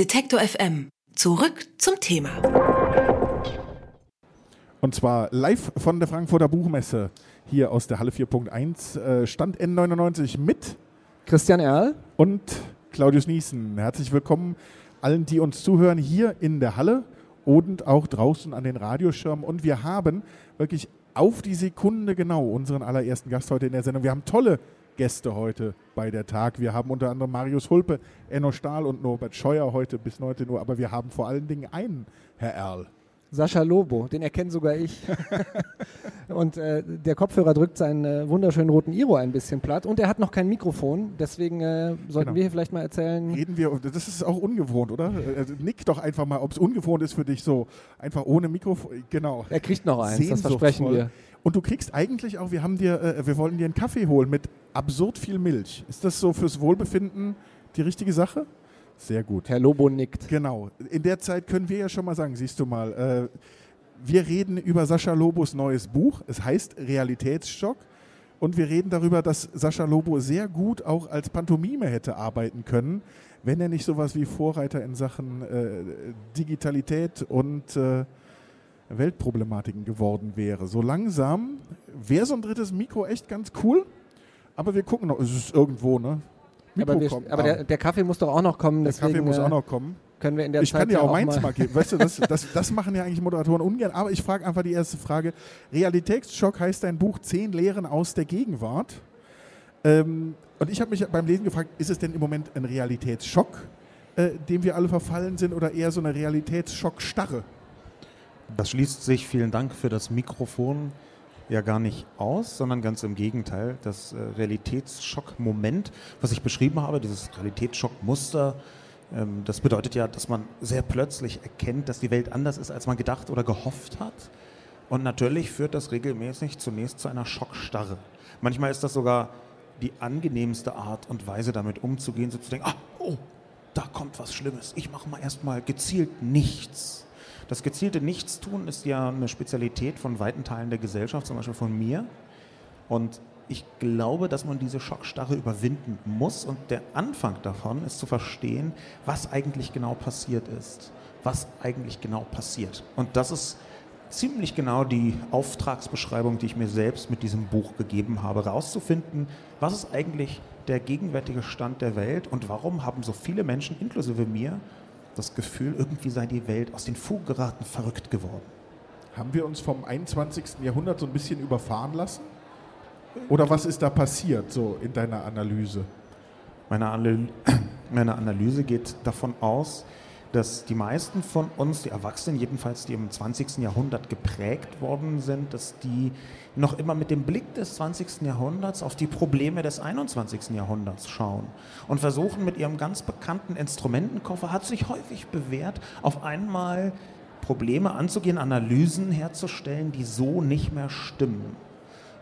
Detektor FM. Zurück zum Thema. Und zwar live von der Frankfurter Buchmesse hier aus der Halle 4.1, äh, Stand N99 mit Christian Erl und Claudius Niesen. Herzlich willkommen allen, die uns zuhören, hier in der Halle und auch draußen an den Radioschirmen. Und wir haben wirklich auf die Sekunde genau unseren allerersten Gast heute in der Sendung. Wir haben tolle Gäste heute bei der Tag. Wir haben unter anderem Marius Hulpe, Enno Stahl und Norbert Scheuer heute bis 19 Uhr. Aber wir haben vor allen Dingen einen, Herr Erl. Sascha Lobo, den erkenne sogar ich. und äh, der Kopfhörer drückt seinen äh, wunderschönen roten Iro ein bisschen platt und er hat noch kein Mikrofon, deswegen äh, sollten genau. wir hier vielleicht mal erzählen. Reden wir, das ist auch ungewohnt, oder? Also, nick doch einfach mal, ob es ungewohnt ist für dich so, einfach ohne Mikrofon, genau. Er kriegt noch eins, das versprechen wir. Und du kriegst eigentlich auch, wir haben dir, äh, wir wollen dir einen Kaffee holen mit absurd viel Milch. Ist das so fürs Wohlbefinden die richtige Sache? Sehr gut. Herr Lobo nickt. Genau. In der Zeit können wir ja schon mal sagen, siehst du mal, äh, wir reden über Sascha Lobos neues Buch. Es heißt Realitätsschock. Und wir reden darüber, dass Sascha Lobo sehr gut auch als Pantomime hätte arbeiten können, wenn er nicht sowas wie Vorreiter in Sachen äh, Digitalität und äh, Weltproblematiken geworden wäre. So langsam wäre so ein drittes Mikro echt ganz cool, aber wir gucken noch, es ist irgendwo, ne? Mikro aber, wir, kommt, aber der, der, Kaffee muss doch auch noch kommen. Der Kaffee muss auch noch kommen. Können wir in der ich Zeit kann ja auch meins mal geben. Weißt du, das, das, das machen ja eigentlich Moderatoren ungern. Aber ich frage einfach die erste Frage. Realitätsschock heißt dein Buch Zehn Lehren aus der Gegenwart. Ähm, und ich habe mich beim Lesen gefragt, ist es denn im Moment ein Realitätsschock, äh, dem wir alle verfallen sind, oder eher so eine Realitätsschockstarre? Das schließt sich, vielen Dank für das Mikrofon, ja gar nicht aus, sondern ganz im Gegenteil. Das äh, Realitätsschockmoment, was ich beschrieben habe, dieses Realitätsschockmuster, ähm, das bedeutet ja, dass man sehr plötzlich erkennt, dass die Welt anders ist, als man gedacht oder gehofft hat. Und natürlich führt das regelmäßig zunächst zu einer Schockstarre. Manchmal ist das sogar die angenehmste Art und Weise, damit umzugehen, so zu denken, ah, oh, da kommt was Schlimmes. Ich mache mal erstmal gezielt nichts. Das gezielte Nichtstun ist ja eine Spezialität von weiten Teilen der Gesellschaft, zum Beispiel von mir. Und ich glaube, dass man diese Schockstarre überwinden muss. Und der Anfang davon ist zu verstehen, was eigentlich genau passiert ist. Was eigentlich genau passiert. Und das ist ziemlich genau die Auftragsbeschreibung, die ich mir selbst mit diesem Buch gegeben habe, herauszufinden, was ist eigentlich der gegenwärtige Stand der Welt und warum haben so viele Menschen, inklusive mir, das Gefühl, irgendwie sei die Welt aus den Fugen geraten, verrückt geworden. Haben wir uns vom 21. Jahrhundert so ein bisschen überfahren lassen? Oder was ist da passiert, so in deiner Analyse? Meine, Analy meine Analyse geht davon aus, dass die meisten von uns, die Erwachsenen jedenfalls, die im 20. Jahrhundert geprägt worden sind, dass die noch immer mit dem Blick des 20. Jahrhunderts auf die Probleme des 21. Jahrhunderts schauen und versuchen mit ihrem ganz bekannten Instrumentenkoffer, hat sich häufig bewährt, auf einmal Probleme anzugehen, Analysen herzustellen, die so nicht mehr stimmen.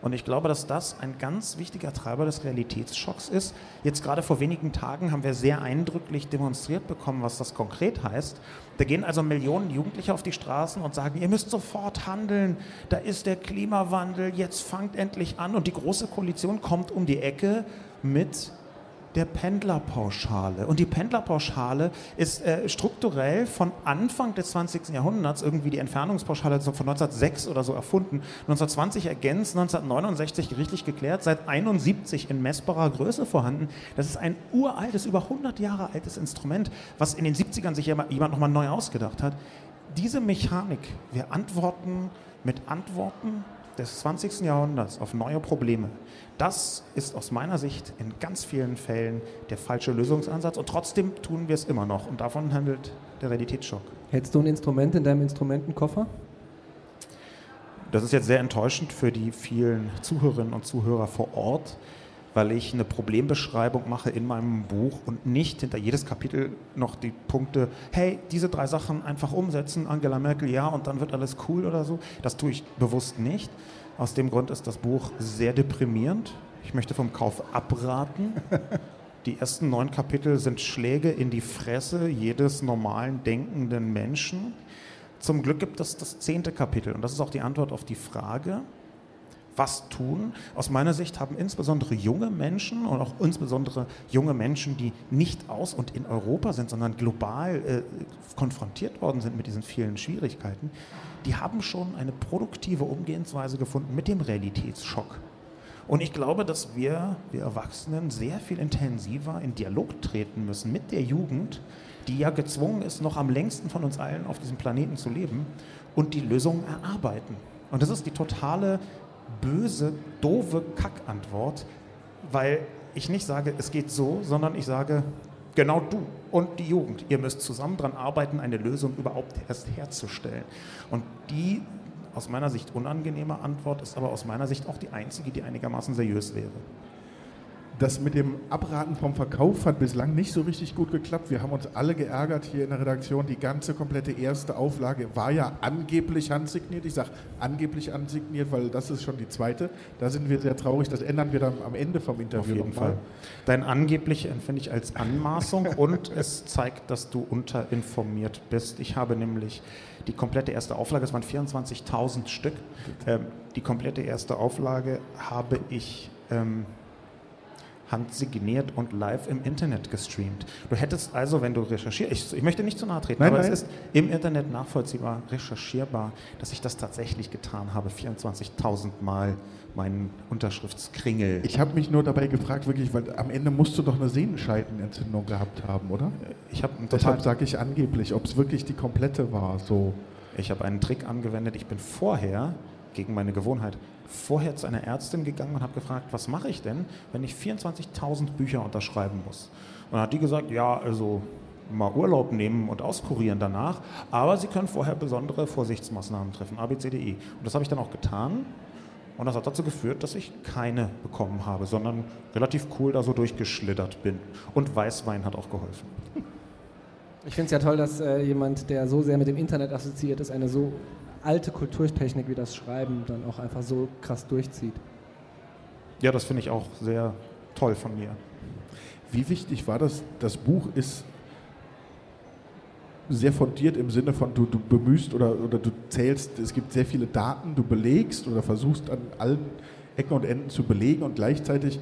Und ich glaube, dass das ein ganz wichtiger Treiber des Realitätsschocks ist. Jetzt gerade vor wenigen Tagen haben wir sehr eindrücklich demonstriert bekommen, was das konkret heißt. Da gehen also Millionen Jugendliche auf die Straßen und sagen, ihr müsst sofort handeln, da ist der Klimawandel, jetzt fangt endlich an. Und die Große Koalition kommt um die Ecke mit der Pendlerpauschale. Und die Pendlerpauschale ist äh, strukturell von Anfang des 20. Jahrhunderts irgendwie die Entfernungspauschale von 1906 oder so erfunden, 1920 ergänzt, 1969 gerichtlich geklärt, seit 71 in messbarer Größe vorhanden. Das ist ein uraltes, über 100 Jahre altes Instrument, was in den 70ern sich jemand nochmal neu ausgedacht hat. Diese Mechanik, wir antworten mit Antworten des 20. Jahrhunderts auf neue Probleme, das ist aus meiner Sicht in ganz vielen Fällen der falsche Lösungsansatz und trotzdem tun wir es immer noch und davon handelt der Realitätsschock. Hättest du ein Instrument in deinem Instrumentenkoffer? Das ist jetzt sehr enttäuschend für die vielen Zuhörerinnen und Zuhörer vor Ort, weil ich eine Problembeschreibung mache in meinem Buch und nicht hinter jedes Kapitel noch die Punkte, hey, diese drei Sachen einfach umsetzen, Angela Merkel ja und dann wird alles cool oder so. Das tue ich bewusst nicht. Aus dem Grund ist das Buch sehr deprimierend. Ich möchte vom Kauf abraten. Die ersten neun Kapitel sind Schläge in die Fresse jedes normalen denkenden Menschen. Zum Glück gibt es das zehnte Kapitel und das ist auch die Antwort auf die Frage, was tun. Aus meiner Sicht haben insbesondere junge Menschen und auch insbesondere junge Menschen, die nicht aus und in Europa sind, sondern global äh, konfrontiert worden sind mit diesen vielen Schwierigkeiten, die haben schon eine produktive Umgehensweise gefunden mit dem Realitätsschock. Und ich glaube, dass wir, wir Erwachsenen, sehr viel intensiver in Dialog treten müssen mit der Jugend, die ja gezwungen ist, noch am längsten von uns allen auf diesem Planeten zu leben und die Lösungen erarbeiten. Und das ist die totale böse, doofe Kackantwort, weil ich nicht sage, es geht so, sondern ich sage, genau du und die Jugend, ihr müsst zusammen daran arbeiten, eine Lösung überhaupt erst herzustellen. Und die aus meiner Sicht unangenehme Antwort ist aber aus meiner Sicht auch die einzige, die einigermaßen seriös wäre. Das mit dem Abraten vom Verkauf hat bislang nicht so richtig gut geklappt. Wir haben uns alle geärgert hier in der Redaktion. Die ganze komplette erste Auflage war ja angeblich handsigniert. Ich sage angeblich handsigniert, weil das ist schon die zweite. Da sind wir sehr traurig. Das ändern wir dann am Ende vom Interview. Auf jeden Fall. Dein angeblich empfinde ich als Anmaßung und es zeigt, dass du unterinformiert bist. Ich habe nämlich die komplette erste Auflage, es waren 24.000 Stück, ähm, die komplette erste Auflage habe ich ähm, handsigniert und live im Internet gestreamt. Du hättest also, wenn du recherchierst, ich, ich möchte nicht zu nahe treten, nein, aber nein. es ist im Internet nachvollziehbar, recherchierbar, dass ich das tatsächlich getan habe, 24.000 Mal meinen Unterschriftskringel. Ich habe mich nur dabei gefragt, wirklich, weil am Ende musst du doch eine Sehnenscheidenentzündung gehabt haben, oder? Ich habe Deshalb sage ich angeblich, ob es wirklich die komplette war. So. Ich habe einen Trick angewendet. Ich bin vorher gegen meine Gewohnheit vorher zu einer Ärztin gegangen und habe gefragt, was mache ich denn, wenn ich 24.000 Bücher unterschreiben muss? Und dann hat die gesagt, ja, also mal Urlaub nehmen und auskurieren danach, aber Sie können vorher besondere Vorsichtsmaßnahmen treffen, ABCDE. Und das habe ich dann auch getan. Und das hat dazu geführt, dass ich keine bekommen habe, sondern relativ cool da so durchgeschlittert bin. Und Weißwein hat auch geholfen. Ich finde es ja toll, dass äh, jemand, der so sehr mit dem Internet assoziiert ist, eine so alte Kulturtechnik wie das Schreiben dann auch einfach so krass durchzieht. Ja, das finde ich auch sehr toll von mir. Wie wichtig war das? Das Buch ist sehr fundiert im Sinne von, du, du bemühst oder, oder du zählst, es gibt sehr viele Daten, du belegst oder versuchst an allen Ecken und Enden zu belegen und gleichzeitig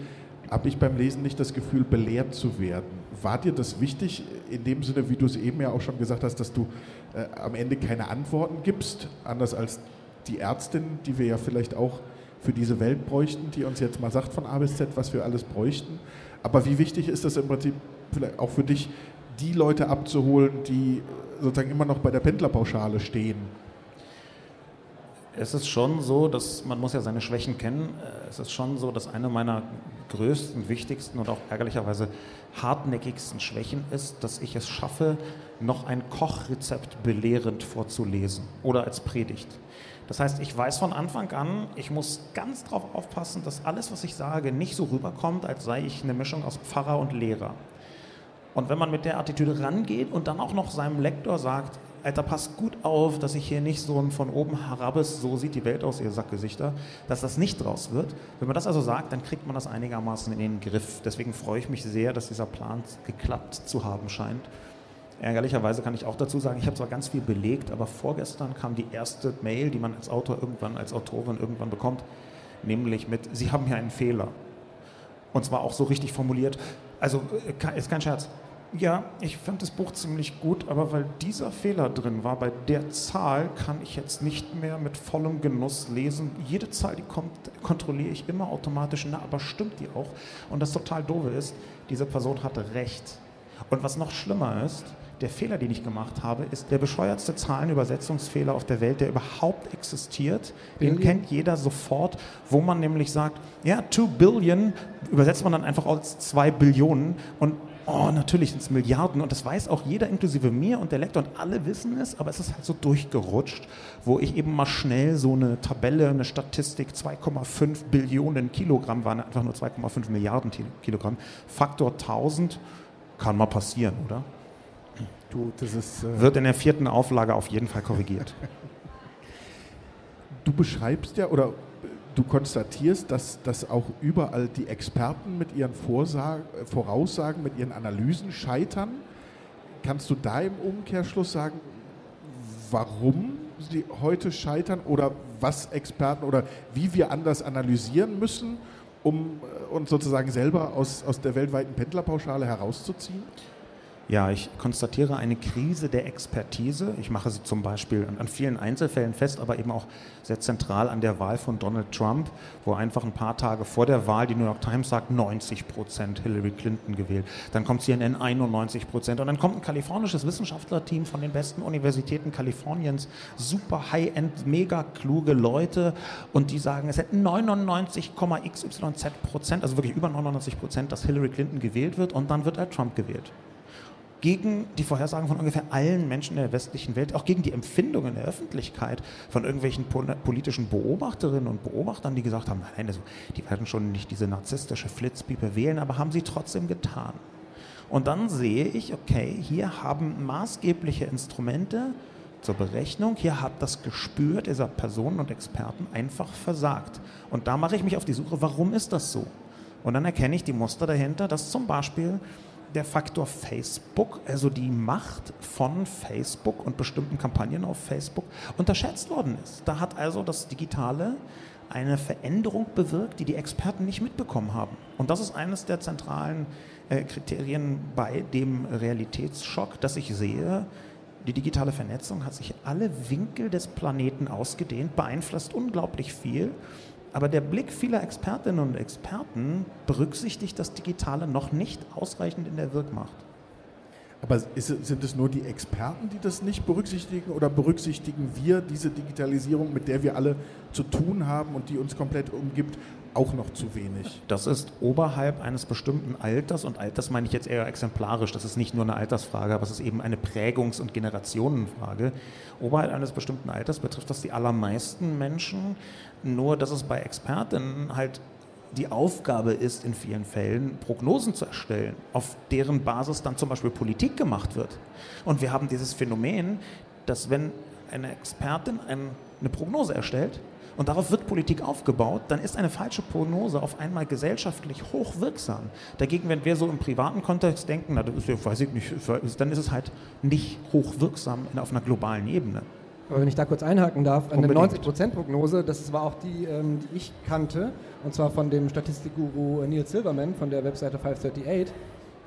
habe ich beim Lesen nicht das Gefühl, belehrt zu werden. War dir das wichtig in dem Sinne, wie du es eben ja auch schon gesagt hast, dass du äh, am Ende keine Antworten gibst, anders als die Ärztin, die wir ja vielleicht auch für diese Welt bräuchten, die uns jetzt mal sagt von A bis Z, was wir alles bräuchten. Aber wie wichtig ist das im Prinzip vielleicht auch für dich, die Leute abzuholen, die sozusagen immer noch bei der Pendlerpauschale stehen? Es ist schon so, dass man muss ja seine Schwächen kennen. Äh, es ist schon so, dass eine meiner größten, wichtigsten und auch ärgerlicherweise hartnäckigsten Schwächen ist, dass ich es schaffe, noch ein Kochrezept belehrend vorzulesen oder als Predigt. Das heißt, ich weiß von Anfang an, ich muss ganz darauf aufpassen, dass alles, was ich sage, nicht so rüberkommt, als sei ich eine Mischung aus Pfarrer und Lehrer. Und wenn man mit der Attitüde rangeht und dann auch noch seinem Lektor sagt, Alter, passt gut auf, dass ich hier nicht so ein von oben herabes, so sieht die Welt aus, ihr Sackgesichter, dass das nicht draus wird. Wenn man das also sagt, dann kriegt man das einigermaßen in den Griff. Deswegen freue ich mich sehr, dass dieser Plan geklappt zu haben scheint. Ärgerlicherweise kann ich auch dazu sagen, ich habe zwar ganz viel belegt, aber vorgestern kam die erste Mail, die man als Autor irgendwann, als Autorin irgendwann bekommt, nämlich mit, Sie haben hier einen Fehler. Und zwar auch so richtig formuliert. Also, äh, ist kein Scherz. Ja, ich fand das Buch ziemlich gut, aber weil dieser Fehler drin war, bei der Zahl kann ich jetzt nicht mehr mit vollem Genuss lesen. Jede Zahl, die kommt, kontrolliere ich immer automatisch, na, aber stimmt die auch? Und das total doofe ist, diese Person hatte recht. Und was noch schlimmer ist, der Fehler, den ich gemacht habe, ist der bescheuertste Zahlenübersetzungsfehler auf der Welt, der überhaupt existiert. Den kennt jeder sofort, wo man nämlich sagt, ja, 2 Billion übersetzt man dann einfach als 2 Billionen und oh, natürlich sind es Milliarden und das weiß auch jeder, inklusive mir und der Lektor und alle wissen es, aber es ist halt so durchgerutscht, wo ich eben mal schnell so eine Tabelle, eine Statistik, 2,5 Billionen Kilogramm waren einfach nur 2,5 Milliarden Kilogramm, Faktor 1000 kann mal passieren, oder? Du, das ist, äh Wird in der vierten Auflage auf jeden Fall korrigiert. du beschreibst ja, oder du konstatierst, dass, dass auch überall die Experten mit ihren Vorsag Voraussagen, mit ihren Analysen scheitern. Kannst du da im Umkehrschluss sagen, warum sie heute scheitern oder was Experten oder wie wir anders analysieren müssen, um äh, uns sozusagen selber aus, aus der weltweiten Pendlerpauschale herauszuziehen? Ja, ich konstatiere eine Krise der Expertise. Ich mache sie zum Beispiel an, vielen Einzelfällen fest, aber eben auch sehr zentral an der Wahl von Donald Trump, wo einfach ein paar Tage vor der Wahl die New York Times sagt, 90 Prozent Hillary Clinton gewählt. Dann kommt CNN 91 Prozent. Und dann kommt ein kalifornisches Wissenschaftlerteam von den besten Universitäten Kaliforniens, super High-End, mega kluge Leute. Und die sagen, es hätten 99,xyz Prozent, also wirklich über 99 Prozent, dass Hillary Clinton gewählt wird. Und dann wird er Trump gewählt gegen die Vorhersagen von ungefähr allen Menschen in der westlichen Welt, auch gegen die Empfindungen der Öffentlichkeit von irgendwelchen politischen Beobachterinnen und Beobachtern, die gesagt haben, nein, also, die werden schon nicht diese narzisstische Flitzpiepe wählen, aber haben sie trotzdem getan. Und dann sehe ich, okay, hier haben maßgebliche Instrumente zur Berechnung, hier hat das Gespür dieser Personen und Experten einfach versagt. Und da mache ich mich auf die Suche, warum ist das so? Und dann erkenne ich die Muster dahinter, dass zum Beispiel der Faktor Facebook, also die Macht von Facebook und bestimmten Kampagnen auf Facebook unterschätzt worden ist. Da hat also das Digitale eine Veränderung bewirkt, die die Experten nicht mitbekommen haben. Und das ist eines der zentralen äh, Kriterien bei dem Realitätsschock, dass ich sehe, die digitale Vernetzung hat sich alle Winkel des Planeten ausgedehnt, beeinflusst unglaublich viel aber der Blick vieler Expertinnen und Experten berücksichtigt das Digitale noch nicht ausreichend in der Wirkmacht. Aber ist, sind es nur die Experten, die das nicht berücksichtigen oder berücksichtigen wir diese Digitalisierung, mit der wir alle zu tun haben und die uns komplett umgibt, auch noch zu wenig. Das ist oberhalb eines bestimmten Alters und Alters meine ich jetzt eher exemplarisch. Das ist nicht nur eine Altersfrage, aber es ist eben eine Prägungs- und Generationenfrage. Oberhalb eines bestimmten Alters betrifft das die allermeisten Menschen, nur dass es bei Experten halt die Aufgabe ist, in vielen Fällen Prognosen zu erstellen, auf deren Basis dann zum Beispiel Politik gemacht wird. Und wir haben dieses Phänomen, dass wenn eine Expertin eine Prognose erstellt, und darauf wird Politik aufgebaut, dann ist eine falsche Prognose auf einmal gesellschaftlich hochwirksam. Dagegen, wenn wir so im privaten Kontext denken, na, das ist, weiß ich nicht, dann ist es halt nicht hochwirksam auf einer globalen Ebene. Aber wenn ich da kurz einhaken darf, eine 90%-Prognose, das war auch die, ähm, die ich kannte, und zwar von dem Statistikguru Neil Silverman von der Webseite 538,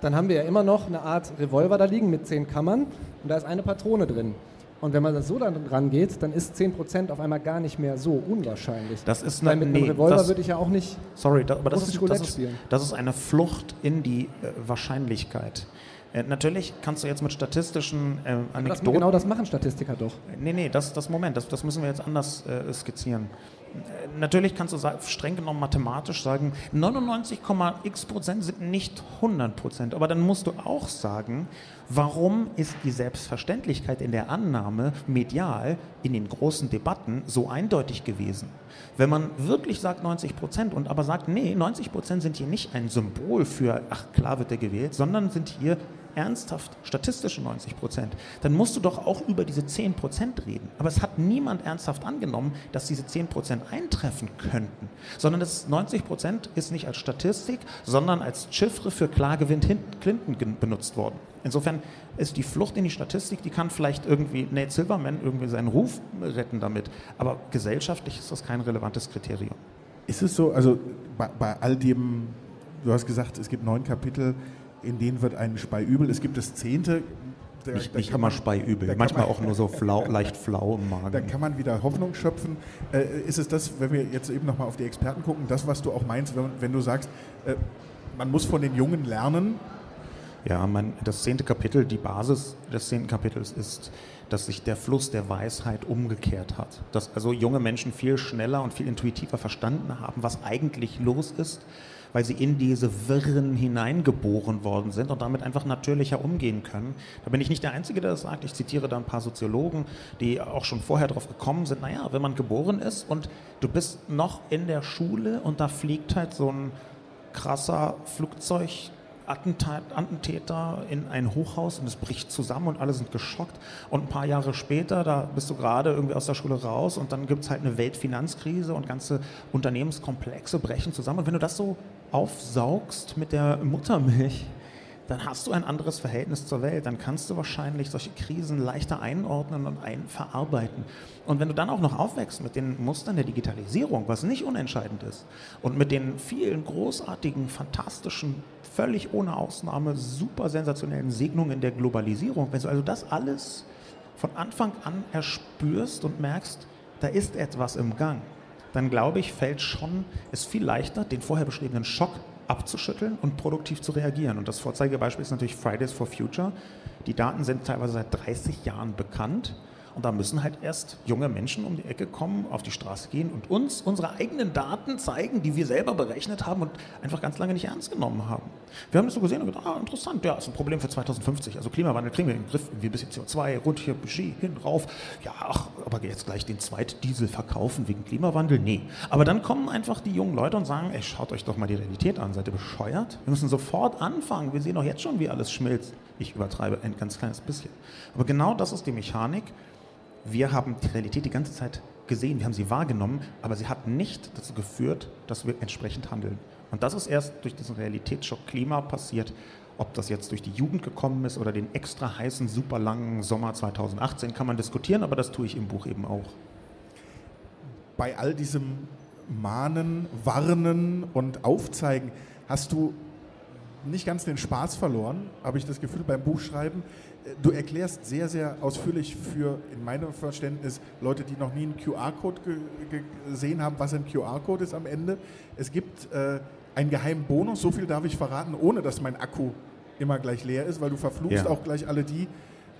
dann haben wir ja immer noch eine Art Revolver da liegen mit 10 Kammern und da ist eine Patrone drin. Und wenn man das so dann rangeht, dann ist 10% auf einmal gar nicht mehr so unwahrscheinlich. Das ist eine, Weil mit einem nee, Revolver würde ich ja auch nicht. Sorry, da, aber das ist, das, ist, das ist, eine Flucht in die äh, Wahrscheinlichkeit. Äh, natürlich kannst du jetzt mit statistischen äh, Anekdoten. Das, genau das machen Statistiker doch. Nee, nee, das, das Moment, das, das müssen wir jetzt anders äh, skizzieren. Natürlich kannst du streng genommen mathematisch sagen, 99,x Prozent sind nicht 100 Prozent. Aber dann musst du auch sagen, warum ist die Selbstverständlichkeit in der Annahme medial in den großen Debatten so eindeutig gewesen? Wenn man wirklich sagt 90 Prozent und aber sagt, nee, 90 Prozent sind hier nicht ein Symbol für, ach klar wird er gewählt, sondern sind hier ernsthaft statistische 90 Prozent, dann musst du doch auch über diese 10 Prozent reden. Aber es hat niemand ernsthaft angenommen, dass diese 10 Prozent eintreffen könnten, sondern das 90 Prozent ist nicht als Statistik, sondern als Chiffre für klar gewinnt Clinton benutzt worden. Insofern ist die Flucht in die Statistik, die kann vielleicht irgendwie Nate Silverman irgendwie seinen Ruf retten damit, aber gesellschaftlich ist das kein relevantes Kriterium. Ist es so, also bei, bei all dem, du hast gesagt, es gibt neun Kapitel, in denen wird ein Spei übel. Es gibt das zehnte. Da, nicht, nicht immer Spei übel, manchmal man, auch nur so flau, leicht flau im Magen. Da kann man wieder Hoffnung schöpfen. Äh, ist es das, wenn wir jetzt eben nochmal auf die Experten gucken, das, was du auch meinst, wenn, wenn du sagst, äh, man muss von den Jungen lernen? Ja, man, das zehnte Kapitel, die Basis des zehnten Kapitels ist, dass sich der Fluss der Weisheit umgekehrt hat. Dass also junge Menschen viel schneller und viel intuitiver verstanden haben, was eigentlich los ist weil sie in diese Wirren hineingeboren worden sind und damit einfach natürlicher umgehen können. Da bin ich nicht der Einzige, der das sagt. Ich zitiere da ein paar Soziologen, die auch schon vorher darauf gekommen sind, naja, wenn man geboren ist und du bist noch in der Schule und da fliegt halt so ein krasser Flugzeug Attentäter in ein Hochhaus und es bricht zusammen und alle sind geschockt. Und ein paar Jahre später, da bist du gerade irgendwie aus der Schule raus und dann gibt es halt eine Weltfinanzkrise und ganze Unternehmenskomplexe brechen zusammen. Und wenn du das so aufsaugst mit der Muttermilch, dann hast du ein anderes Verhältnis zur Welt. Dann kannst du wahrscheinlich solche Krisen leichter einordnen und ein verarbeiten. Und wenn du dann auch noch aufwächst mit den Mustern der Digitalisierung, was nicht unentscheidend ist, und mit den vielen großartigen, fantastischen, völlig ohne Ausnahme super sensationellen Segnungen der Globalisierung, wenn du also das alles von Anfang an erspürst und merkst, da ist etwas im Gang, dann glaube ich, fällt schon es viel leichter, den vorher beschriebenen Schock abzuschütteln und produktiv zu reagieren. Und das Vorzeigebeispiel ist natürlich Fridays for Future. Die Daten sind teilweise seit 30 Jahren bekannt. Und da müssen halt erst junge Menschen um die Ecke kommen, auf die Straße gehen und uns unsere eigenen Daten zeigen, die wir selber berechnet haben und einfach ganz lange nicht ernst genommen haben. Wir haben das so gesehen und gedacht, ah, interessant, ja, ist ein Problem für 2050. Also Klimawandel kriegen wir in den Griff, irgendwie ein bisschen CO2, rund hier, Budget, hin, rauf. Ja, ach, aber jetzt gleich den Zweitdiesel verkaufen wegen Klimawandel? Nee. Aber dann kommen einfach die jungen Leute und sagen, ey, schaut euch doch mal die Realität an, seid ihr bescheuert? Wir müssen sofort anfangen, wir sehen doch jetzt schon, wie alles schmilzt. Ich übertreibe ein ganz kleines bisschen. Aber genau das ist die Mechanik, wir haben die Realität die ganze Zeit gesehen, wir haben sie wahrgenommen, aber sie hat nicht dazu geführt, dass wir entsprechend handeln. Und das ist erst durch diesen Realitätsschock Klima passiert. Ob das jetzt durch die Jugend gekommen ist oder den extra heißen, super langen Sommer 2018, kann man diskutieren, aber das tue ich im Buch eben auch. Bei all diesem Mahnen, Warnen und Aufzeigen hast du nicht ganz den Spaß verloren, habe ich das Gefühl beim Buchschreiben du erklärst sehr, sehr ausführlich für, in meinem Verständnis, Leute, die noch nie einen QR-Code ge gesehen haben, was ein QR-Code ist am Ende. Es gibt äh, einen geheimen Bonus, so viel darf ich verraten, ohne dass mein Akku immer gleich leer ist, weil du verfluchst ja. auch gleich alle die,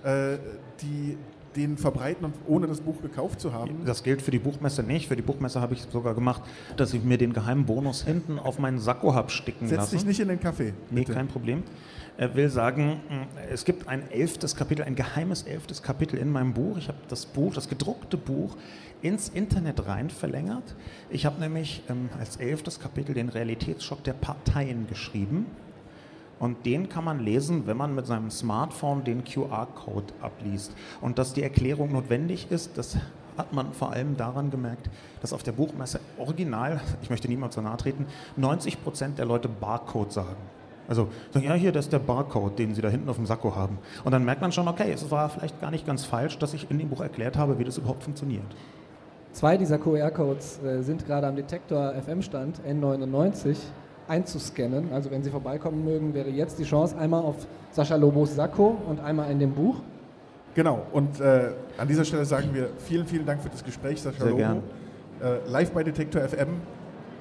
äh, die den verbreiten und ohne das Buch gekauft zu haben. Das gilt für die Buchmesse nicht. Für die Buchmesse habe ich sogar gemacht, dass ich mir den geheimen Bonus hinten auf meinen Sakko habe sticken Setz lassen. Setz dich nicht in den Kaffee. Nee, kein Problem. Er will sagen, mm, es gibt ein elftes Kapitel, ein geheimes elftes Kapitel in meinem Buch. Ich habe das Buch, das gedruckte Buch, ins Internet rein verlängert. Ich habe nämlich ähm, als elftes Kapitel den Realitätsschock der Parteien geschrieben. Und den kann man lesen, wenn man mit seinem Smartphone den QR-Code abliest. Und dass die Erklärung notwendig ist, das hat man vor allem daran gemerkt, dass auf der Buchmesse original, ich möchte niemand zu nahe treten, 90 Prozent der Leute Barcode sagen. Also sagen, ja, hier, das ist der Barcode, den Sie da hinten auf dem Sakko haben. Und dann merkt man schon, okay, es war vielleicht gar nicht ganz falsch, dass ich in dem Buch erklärt habe, wie das überhaupt funktioniert. Zwei dieser QR-Codes äh, sind gerade am Detektor FM-Stand N99 einzuscannen. Also wenn Sie vorbeikommen mögen, wäre jetzt die Chance einmal auf Sascha Lobos Sakko und einmal in dem Buch. Genau, und äh, an dieser Stelle sagen wir vielen, vielen Dank für das Gespräch, Sascha Sehr Lobo. Äh, live bei Detektor FM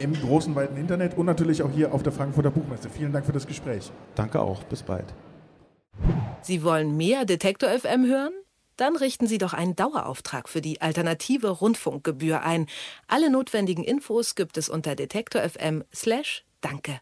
im großen, weiten Internet und natürlich auch hier auf der Frankfurter Buchmesse. Vielen Dank für das Gespräch. Danke auch, bis bald. Sie wollen mehr Detektor FM hören? Dann richten Sie doch einen Dauerauftrag für die alternative Rundfunkgebühr ein. Alle notwendigen Infos gibt es unter detektor.fm/danke.